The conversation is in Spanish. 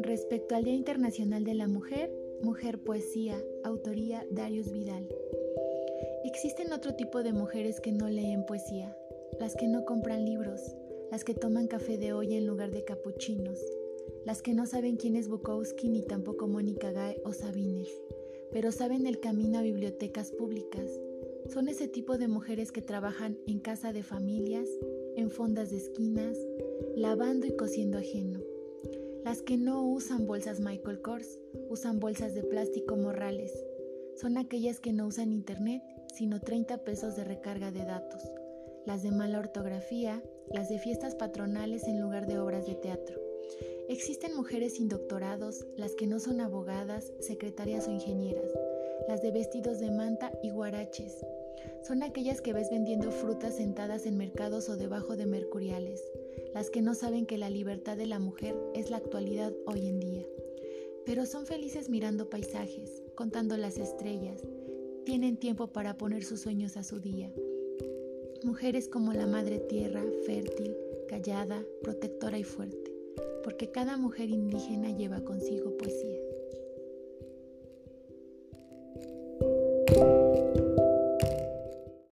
Respecto al Día Internacional de la Mujer, Mujer Poesía, autoría Darius Vidal. Existen otro tipo de mujeres que no leen poesía, las que no compran libros, las que toman café de olla en lugar de capuchinos, las que no saben quién es Bukowski ni tampoco Mónica Gae o Sabines, pero saben el camino a bibliotecas públicas. Son ese tipo de mujeres que trabajan en casa de familias, en fondas de esquinas, lavando y cosiendo ajeno. Las que no usan bolsas Michael Kors, usan bolsas de plástico morrales. Son aquellas que no usan internet, sino 30 pesos de recarga de datos. Las de mala ortografía, las de fiestas patronales en lugar de obras de teatro. Existen mujeres sin doctorados, las que no son abogadas, secretarias o ingenieras, las de vestidos de manta y guaraches. Son aquellas que ves vendiendo frutas sentadas en mercados o debajo de mercuriales, las que no saben que la libertad de la mujer es la actualidad hoy en día. Pero son felices mirando paisajes, contando las estrellas, tienen tiempo para poner sus sueños a su día. Mujeres como la Madre Tierra, fértil, callada, protectora y fuerte porque cada mujer indígena lleva consigo poesía.